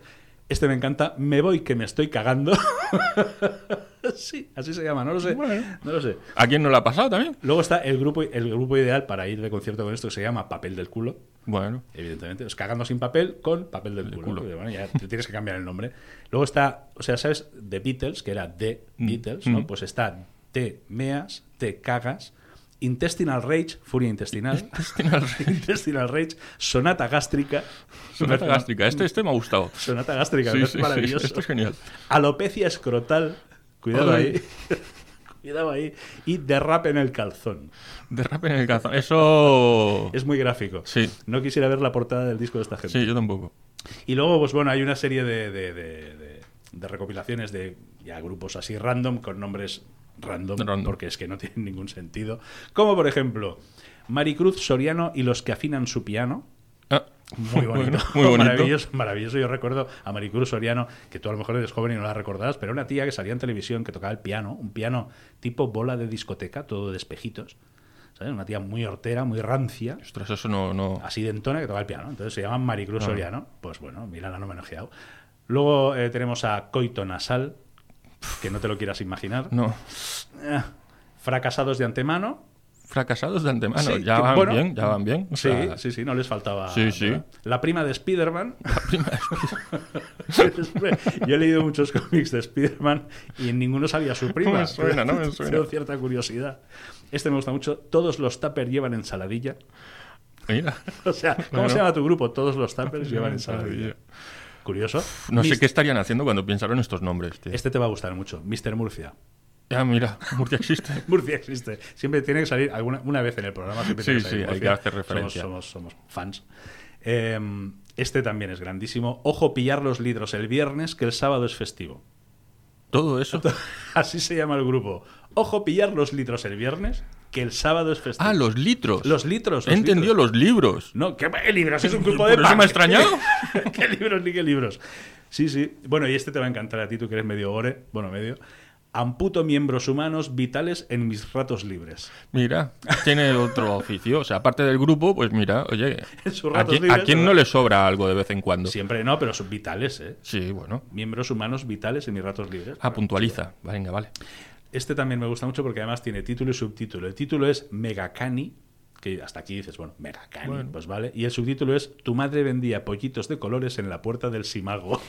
este me encanta, me voy que me estoy cagando. sí, así se llama, no lo sé, Bueno. no lo sé. ¿A quién no le ha pasado también? Luego está el grupo, el grupo ideal para ir de concierto con esto, que se llama Papel del Culo, Bueno, evidentemente. Es cagando sin papel con papel del Del culo. bueno, ya te tienes que cambiar el nombre. Luego está, o sea, ¿sabes? The Beatles, que era The Beatles, ¿no? Mm. Pues está Te meas, te cagas, Intestinal Rage, furia intestinal. Intestinal Rage. Intestinal Rage, sonata gástrica. sonata gástrica. Este, este me ha gustado. Sonata gástrica, Sí, sí, maravilloso. esto es genial. Alopecia escrotal. Cuidado ahí. Cuidado ahí. Y derrape en el calzón. Derrape en el calzón. Eso... Es muy gráfico. Sí. No quisiera ver la portada del disco de esta gente. Sí, yo tampoco. Y luego, pues bueno, hay una serie de- de- de recopilaciones de ya grupos así random, con nombres random, Random. porque es que no tienen ningún sentido. Como por ejemplo, Maricruz Soriano y los que afinan su piano. Ah, Muy bonito. muy bonito. Maravilloso, maravilloso. Yo recuerdo a Maricruz Soriano, que tú a lo mejor eres joven y no la recordarás, pero era una tía que salía en televisión que tocaba el piano, un piano tipo bola de discoteca, todo de espejitos. ¿Sabes? Una tía muy hortera, muy rancia Ostras, eso no... no... así dentona que toca el piano. Entonces se llaman Maricruz Ah. Soriano. Pues bueno, mira, la han homenajeado. Luego eh, tenemos a Coito Nasal, que no te lo quieras imaginar. No. Eh, fracasados de antemano. Fracasados de antemano. Sí, ya que, van bueno, bien, ya van bien. O Sí, sea, sí, sí, no les faltaba. Sí, sí. La prima de Spider-Man. Yo he leído muchos cómics de Spider-Man y en ninguno salía su prima. No me suena, no me suena. Tengo cierta curiosidad. Este me gusta mucho. Todos los tuppers llevan ensaladilla. Mira. O sea, ¿cómo Bueno. se llama tu grupo? Todos los tuppers llevan ensaladilla. Curioso. No sé qué estarían haciendo cuando pensaron estos nombres. tío. Este te va a gustar mucho. Mr. Murcia. Ah, mira, Murcia existe. Murcia existe. Siempre tiene que salir alguna una vez en el programa. Siempre Sí, tiene que salir sí, hay que hacer referencia. Somos, somos, somos fans. Eh, este también es grandísimo. Ojo, pillar los litros el viernes, que el sábado es festivo. Todo eso. Así se llama el grupo. Ojo, pillar los litros el viernes, que el sábado es festivo. Ah, los litros. Los litros. He los entendido litros. los libros. No, ¿qué libros? Es un grupo Por de eso punk. me ha extrañado. ¿Qué libros ni qué libros? Sí, sí. Bueno, y este te va a encantar a ti, tú que eres medio gore. Bueno, medio. Amputo miembros humanos vitales en mis ratos libres. Mira, tiene otro oficio. O sea, aparte del grupo, pues mira, oye, ¿a quién, a quién no le sobra algo de vez en cuando? Siempre no, pero son vitales, ¿eh? Sí, bueno. Miembros humanos vitales en mis ratos libres. Ah, puntualiza. Venga, vale. Este también me gusta mucho porque además tiene título y subtítulo. El título es Megacani, que hasta aquí dices, bueno, Megacani, Bueno. pues vale. Y el subtítulo es Tu madre vendía pollitos de colores en la puerta del Simago.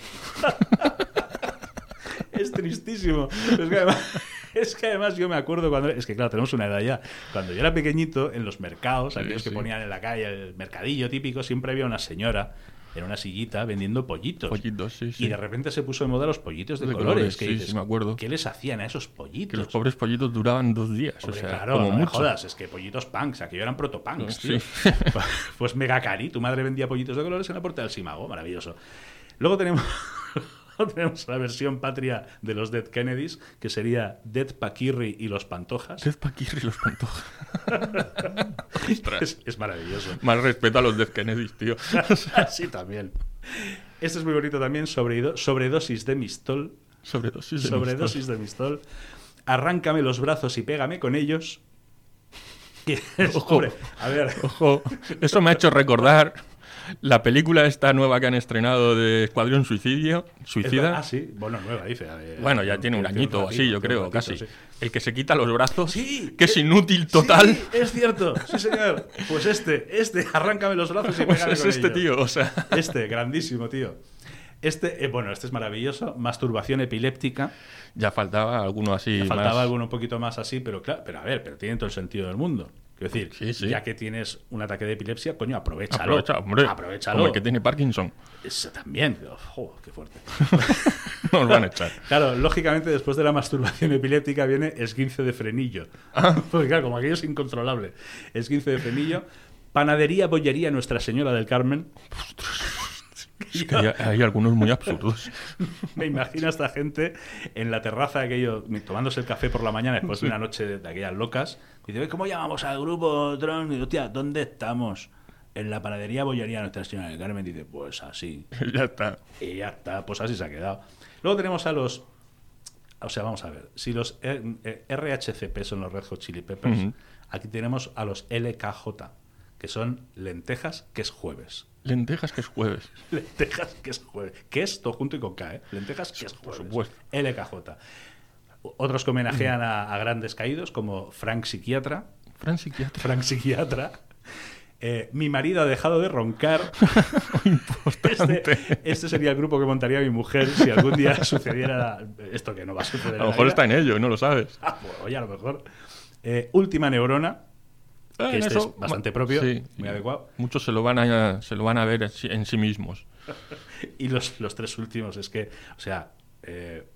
es tristísimo. Es que, además, es que además yo me acuerdo cuando... Es que claro, tenemos una edad ya. Cuando yo era pequeñito, en los mercados, aquellos que sí. ponían en la calle, el mercadillo típico, siempre había una señora en una sillita vendiendo pollitos. Pollitos, sí, sí. Y de repente se puso de moda los pollitos de, De colores. colores, que sí, dices, sí, me acuerdo. ¿Qué les hacían a esos pollitos? Que los pobres pollitos duraban dos días. Hombre, o sea, claro, como no me jodas, es que pollitos punks, aquello eran protopunks, Sí. tío. Pues mega cari, tu madre vendía pollitos de colores en la puerta del Simago, maravilloso. Luego tenemos, tenemos la versión patria de los Dead Kennedys, que sería Dead Paquirri y los Pantojas. Death Paquirri y los pantojas. Es, es maravilloso. Más respeto a los Death Kennedys, tío. sí, también. Este es muy bonito también, sobre, sobredosis de Mistol. Sobredosis de Sobredosis de Mistol. Arráncame los brazos y pégame con ellos. Y es- Ojo. hombre, a ver, Ojo, eso me ha hecho recordar la película esta nueva que han estrenado de Escuadrón Suicidio, Suicida. Ah, sí. Bueno, nueva, dice. eh, Bueno, ya tiene un añito o así, yo creo, ratito, casi. sí. El que se quita los brazos, Sí, que es eh, inútil total. Sí, es cierto. Sí, señor. Pues este, este, arráncame los brazos y Pues pégame es con este ellos. tío, o sea. Este, grandísimo, tío. Este, eh, bueno, este es maravilloso. Masturbación epiléptica. Ya faltaba alguno así. Me faltaba más- alguno un poquito más así, pero claro, pero a ver, pero tiene todo el sentido del mundo. Quiero decir, Sí, sí. ya que tienes un ataque de epilepsia, coño, aprovechalo. Aprovecha, hombre. Aprovechalo. Como el que tiene Parkinson. Ese también. Ojo, qué fuerte. Nos van a echar. Claro, lógicamente después de la masturbación epiléptica viene esguince de frenillo. Ah. Porque claro, como aquello es incontrolable. Esguince de frenillo. Panadería, bollería Nuestra Señora del Carmen. Es que hay, hay algunos muy absurdos. Me imagino a esta gente en la terraza, aquello, tomándose el café por la mañana después de una noche de, de aquellas locas. Y dice, ¿cómo llamamos al grupo Tron? Y hostia, ¿dónde estamos? En la panadería bollería Nuestra Señora del Carmen. dice, pues así. ya está. Y ya está, pues así se ha quedado. Luego tenemos a los. O sea, vamos a ver. Si los eh, eh, RHCP son los Red Hot Chili Peppers, aquí tenemos a los LKJ, que son lentejas, que es jueves. Lentejas que es jueves. Lentejas, que es jueves. Que es todo junto y con K, ¿eh? Lentejas, que es Por jueves. supuesto. LKJ. Otros que homenajean a, a grandes caídos, como Frank Psiquiatra. Fran psiquiatra. Frank Psiquiatra. Eh, mi marido ha dejado de roncar. Este, este sería el grupo que montaría mi mujer si algún día sucediera esto que no va a suceder. A lo mejor está en ello, no lo sabes. Ah, pues, oye, a lo mejor. Eh, última neurona. Ah, Que este eso, es bastante propio, sí. muy adecuado. Muchos se lo van a, se lo van a ver en sí- en sí mismos. Y los, los tres últimos es que, o sea, eh,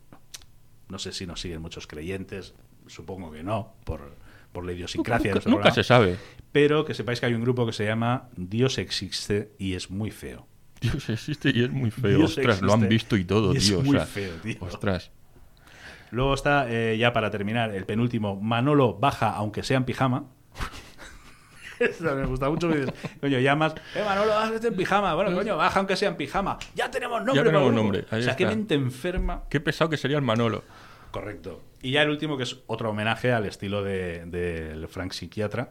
no sé si nos siguen muchos creyentes, supongo que no, por, por la idiosincrasia de Nunca, nuestro nunca programa. se sabe. Pero que sepáis que hay un grupo que se llama Dios existe y es muy feo. Dios existe y es muy feo. Dios Ostras, lo han visto y todo, y es tío. o muy sea, feo, tío. Ostras. Luego está, eh, ya para terminar, el penúltimo, Manolo baja aunque sea en pijama. Me gusta mucho. me dices, Coño, llamas, eh, Manolo, baja en pijama. Bueno, coño, baja aunque sea en pijama. Ya tenemos nombre. Ya tenemos nombre, ahí O sea, qué mente enferma. Qué pesado que sería el Manolo. Correcto. Y ya el último, que es otro homenaje al estilo del de, del Frank Psiquiatra,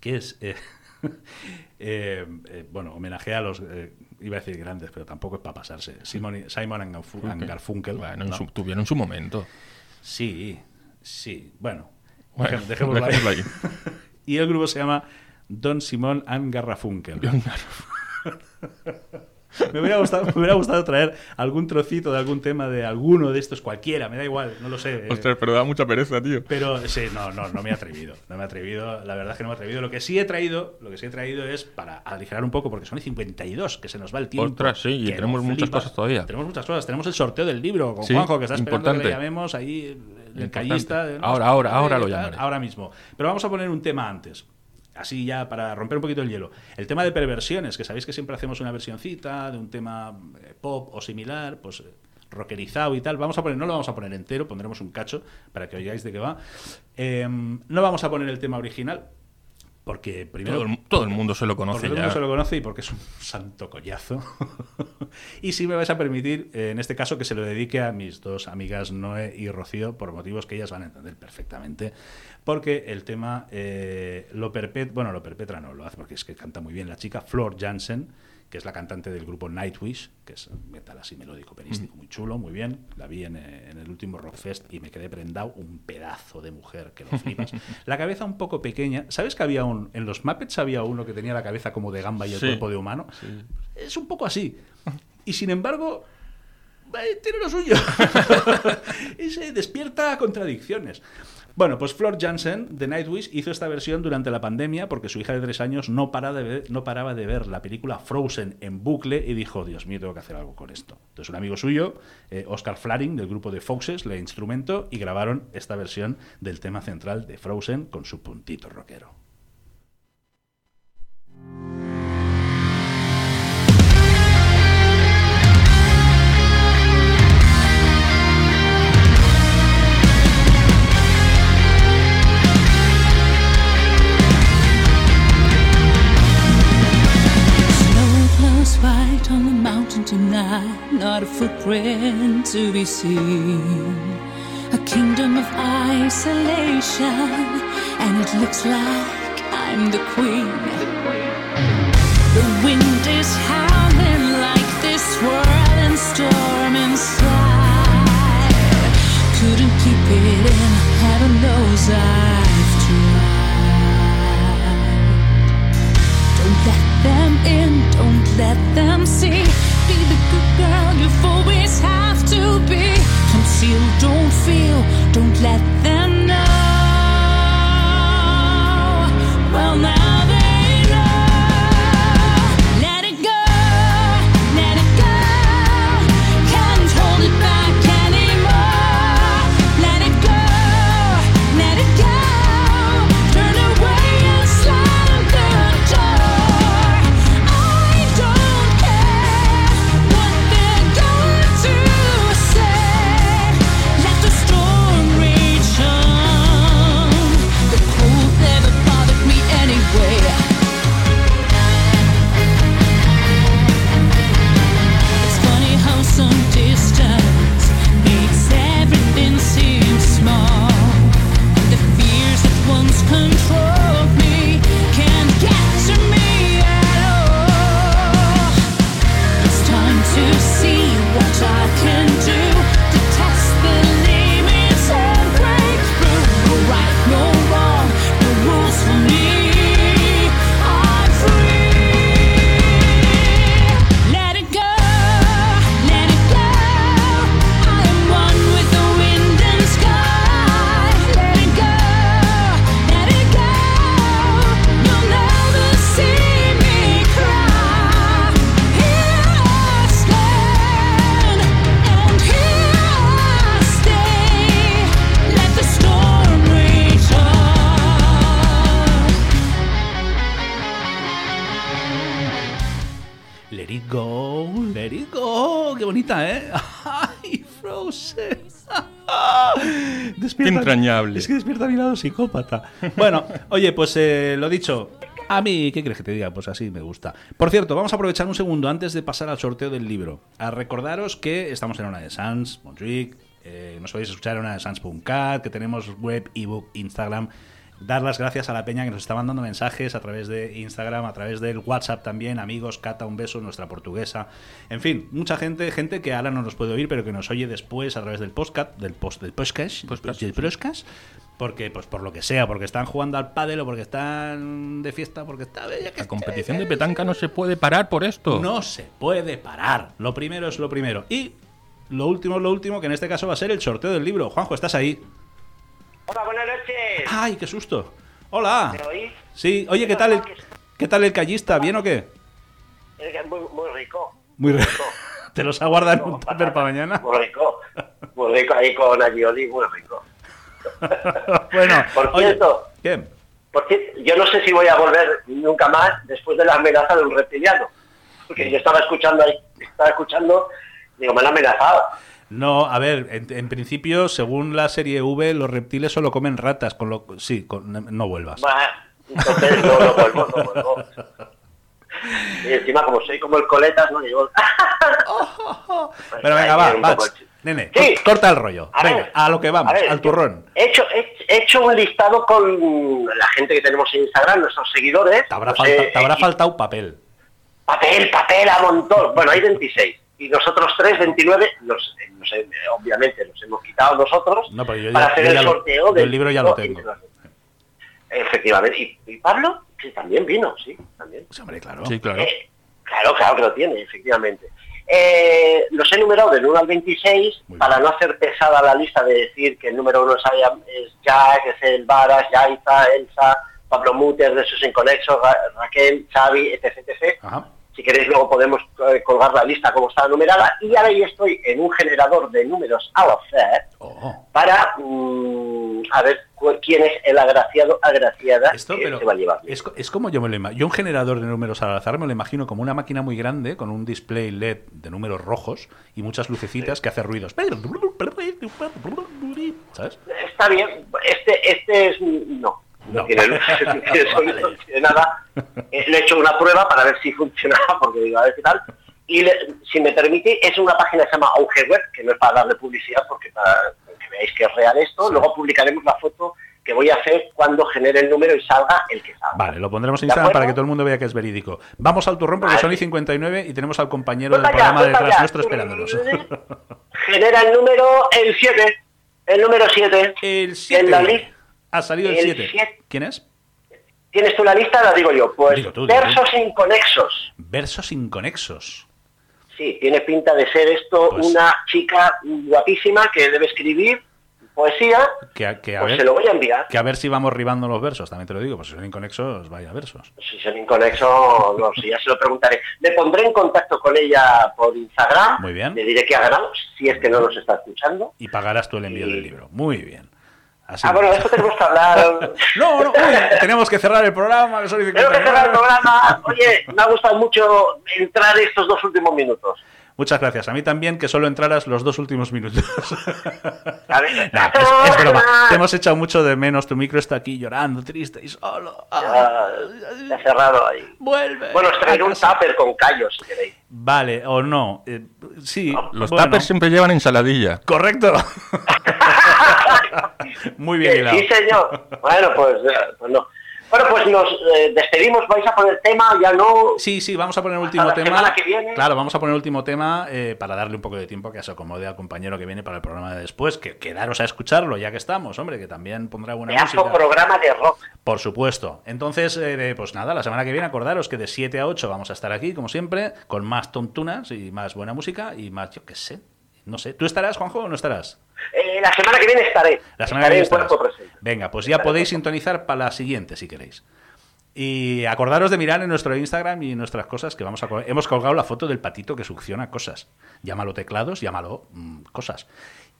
que es, eh, eh, eh, bueno, homenaje a los, eh, iba a decir grandes, pero tampoco es para pasarse, Simon, y- Simon and, Garfu- and Garfunkel. Bueno, en ¿no? su- tuvieron su momento. Sí, sí, bueno, Bueno, dejémoslo ahí. y el grupo se llama Don Simon and Garrafunkel. Me hubiera, gustado, me hubiera gustado traer algún trocito de algún tema de alguno de estos, cualquiera, me da igual, no lo sé. eh. Ostras, pero da mucha pereza, tío. Pero sí, no, no, no me he atrevido. No me he atrevido, la verdad es que no me he atrevido. Lo que sí he traído, lo que sí he traído es para aligerar un poco, porque son 52, que se nos va el tiempo. Ostras, sí, y que tenemos muchas cosas todavía. Tenemos muchas cosas. Tenemos el sorteo del libro con Sí, Juanjo, que está esperando que importante. le llamemos ahí el Importante. callista. de, Ahora, ahora, ahora lo llamaré. Ahora mismo. Pero vamos a poner un tema antes. Así ya para romper un poquito el hielo. El tema de perversiones, que sabéis que siempre hacemos una versioncita de un tema eh, pop o similar, pues eh, rockerizado y tal. Vamos a poner, no lo vamos a poner entero, pondremos un cacho para que oigáis de qué va. Eh, no vamos a poner el tema original, porque primero. Todo el, todo el mundo se lo conoce todo el mundo se lo conoce y porque es un santo collazo. y si me vais a permitir, eh, en este caso, que se lo dedique a mis dos amigas Noé y Rocío, por motivos que ellas van a entender perfectamente. Porque el tema eh, lo perpetra, bueno, lo perpetra no, lo hace porque es que canta muy bien la chica, Flor Jansen, que es la cantante del grupo Nightwish, que es metal así melódico, perístico, muy chulo, muy bien. La vi en, eh, en el último Rockfest y me quedé prendado, un pedazo de mujer que lo flipas. la cabeza un poco pequeña. ¿Sabes que había un, en los Muppets había uno que tenía la cabeza como de gamba y el Sí. cuerpo de humano? Es un poco así. Y sin embargo, eh, tiene lo suyo. y se despierta contradicciones. Bueno, pues Flor Jansen de Nightwish hizo esta versión durante la pandemia porque su hija de tres años no, paraba de ver la película Frozen en bucle y dijo, Dios mío, tengo que hacer algo con esto. Entonces un amigo suyo, eh, Oscar Flaring, del grupo de Foxes, le instrumentó y grabaron esta versión del tema central de Frozen con su puntito rockero. Footprint to be seen. A kingdom of isolation, and it looks like I'm the queen. The wind is howling like this whirling storm inside. Couldn't keep it in, heaven knows I've tried. Don't let them in, don't let them see. Be the good girl you've always have to be. Conceal, don't feel, don't let them know. Well, now Es que despierta mi lado psicópata. Bueno, oye, pues eh, lo dicho. A mí, ¿qué crees que te diga? Pues así me gusta. Por cierto, vamos a aprovechar un segundo antes de pasar al sorteo del libro. A recordaros que estamos en una de Sans, Montjuic, eh, nos podéis escuchar en una de Sans.cat, que tenemos web, ebook, Instagram dar las gracias a la peña que nos está mandando mensajes a través de Instagram, a través del WhatsApp también, amigos, Cata, un beso, nuestra portuguesa. En fin, mucha gente, gente que ahora no nos puede oír, pero que nos oye después a través del podcast, del post, del podcast, Podcast, del podcast, porque pues por lo que sea, porque están jugando al pádel o porque están de fiesta, porque está ya que La competición de petanca no se puede parar por esto. no se puede parar. Lo primero es lo primero. Y lo último es lo último, que en este caso va a ser el sorteo del libro. Juanjo, ¿estás ahí? Hola, buenas noches. ¡Ay, qué susto! ¡Hola! ¿Me oís? Sí, oye, ¿qué tal el, qué tal el callista? ¿Bien o qué? Muy, muy rico. Muy rico. ¿Te los aguardan en un tupper para mañana? Muy rico. Muy rico ahí con Agioli, muy rico. bueno, Por oye, cierto. ¿qué? Porque yo no sé si voy a volver nunca más después de la amenaza de un reptiliano. Porque yo estaba escuchando ahí, estaba escuchando, digo, me han amenazado. No, a ver, en, en principio, según la serie V, los reptiles solo comen ratas, con lo sí, con- no vuelvas. Bah, entonces no, no vuelvo, no vuelvo. Y encima, como soy como el coletas, ¿no? Digo, Pero venga, va, nene, Sí. co- corta el rollo. A venga, ver, a lo que vamos, ver, al turrón. He hecho, he, he hecho un listado con la gente que tenemos en Instagram, nuestros seguidores. Te habrá, Pues, falta- eh, te habrá eh, faltado papel. Papel, papel a montón. Bueno, hay 26. Y nosotros tres, 29, nos, eh, nos, eh, obviamente nos hemos quitado nosotros No, pero yo para ya- hacer yo el ya sorteo del el libro ya lo tengo. Efectivamente. ¿Y, y Pablo? Sí, también vino, sí, también. Sí, hombre, claro. Sí, claro. Eh, claro, claro que lo tiene, efectivamente. Eh, los he numerado del 1 al 26 Muy para bien. no hacer pesada la lista de decir que el número 1 es, Jack, es el Varas, Yaiza, Elsa, Pablo Muter, de sus inconexos, Ra- Raquel, Xavi, etc, etc. Ajá. Si queréis luego podemos eh, colgar la lista como está numerada y ahora ya estoy en un generador de números al azar Oh. para mm, a ver quién es el agraciado agraciada Esto, que pero se va a llevar. es, es como yo me lo imagino. Yo un generador de números al azar me lo imagino como una máquina muy grande con un display LED de números rojos y muchas lucecitas que hace ruidos. ¿Sabes? Está bien, este, este es no. No, No. tiene, luz, no tiene sonido, no tiene nada. Eh, Le he hecho una prueba para ver si funcionaba, porque digo, a ver qué tal. Y le- si me permite, es una página que se llama Auge Web, que no es para darle publicidad, porque para que veáis que es real esto. Luego publicaremos la foto que voy a hacer cuando genere el número y salga el que salga. Vale, lo pondremos en ¿De Instagram para que todo el mundo vea que es verídico. Vamos al turrón porque Vale. son y 59 y tenemos al compañero del allá, programa para detrás allá. nuestro esperándonos. Genera el número, el 7. El número 7. El En la 7. lista. Ha salido el El 7. siete. ¿Quién es? ¿Tienes tú la lista? La digo yo. Pues Digo tú, digo versos inconexos. Versos inconexos. Sí, tiene pinta de ser esto Pues- una chica guapísima que debe escribir poesía. Que, a- que a Pues ver, se lo voy a enviar. que a ver si vamos ribando los versos, también te lo digo, pues si son inconexos, vaya versos. Si son inconexos, no sé, ya se lo preguntaré. Me pondré en contacto con ella por Instagram. Muy bien. Le diré que ha ganado, si es que no nos está escuchando. Y pagarás tú el envío Y- del libro. Muy bien. Así Ah, bueno, de esto tenemos que hablar. No, no, uy, tenemos que cerrar el programa. que Tenemos que 59. cerrar el programa. Oye, me ha gustado mucho entrar estos dos últimos minutos. Muchas gracias. A mí también que solo entraras los dos últimos minutos. Nah, es, es broma. Te hemos echado mucho de menos. Tu micro está aquí llorando, triste y solo. Ya, cerrado ahí. Vuelve. Bueno, os traeré un tupper con callos, si queréis. Vale, o no. Eh, sí. Los bueno, tuppers siempre llevan ensaladilla. Correcto. Muy bien hilado. Sí, señor. Bueno, pues, eh, pues no. Bueno, pues nos eh, despedimos. ¿Vais a poner tema? Ya no. Sí, sí, vamos a poner el último la tema. semana que viene. Claro, vamos a poner el último tema eh, para darle un poco de tiempo que se acomode al compañero que viene para el programa de después. Que quedaros a escucharlo ya que estamos, hombre, que también pondrá buena Pedazo música. programa de rock. Por supuesto. Entonces, eh, pues nada, la semana que viene acordaros que de 7 a 8 vamos a estar aquí, como siempre, con más tontunas y más buena música y más, yo qué sé. No sé. ¿Tú estarás, Juanjo, o no estarás? Eh, la semana que viene estaré. La semana que viene en estarás. Venga, pues ya podéis sintonizar para la siguiente si queréis. Y acordaros de mirar en nuestro Instagram y nuestras cosas que vamos a hemos colgado la foto del patito que succiona cosas. Llámalo teclados, llámalo mm, cosas.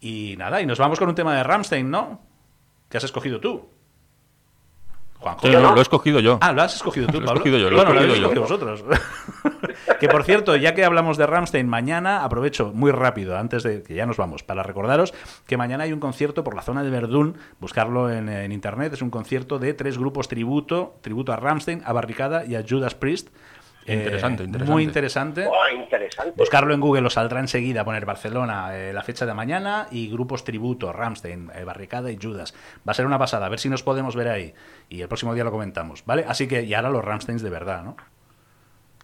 Y nada, y nos vamos con un tema de Ramstein, ¿no? ¿Qué has escogido tú? Juanjo. No, lo he escogido yo. Ah, lo has escogido tú, Lo he Pablo. escogido yo, lo he bueno, lo escogido habéis escogido vosotros. que por cierto, ya que hablamos de Ramstein, mañana aprovecho muy rápido, antes de que ya nos vamos, para recordaros que mañana hay un concierto por la zona de Verdún, buscarlo en, en internet, es un concierto de tres grupos tributo, tributo a Ramstein, a Barricada y a Judas Priest. Eh, Interesante, interesante. Muy interesante. Oh, interesante. Buscarlo en Google os saldrá enseguida, poner Barcelona, eh, la fecha de mañana y grupos tributo, Ramstein, eh, Barricada y Judas. Va a ser una pasada, a ver si nos podemos ver ahí. Y el próximo día lo comentamos, ¿vale? Así que, y ahora los Ramsteins de verdad, ¿no?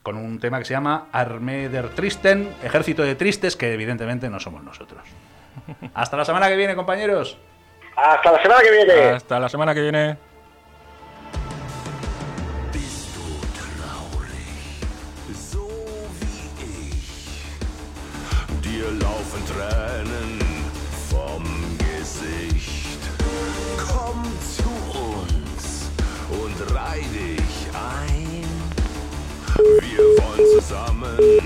Con un tema que se llama Armee der Tristen, Ejército de Tristes, que evidentemente no somos nosotros. Hasta la semana que viene, compañeros. Hasta la semana que viene. Hasta la semana que viene. Tränen vom Gesicht. Komm zu uns und reih dich ein. Wir wollen zusammen.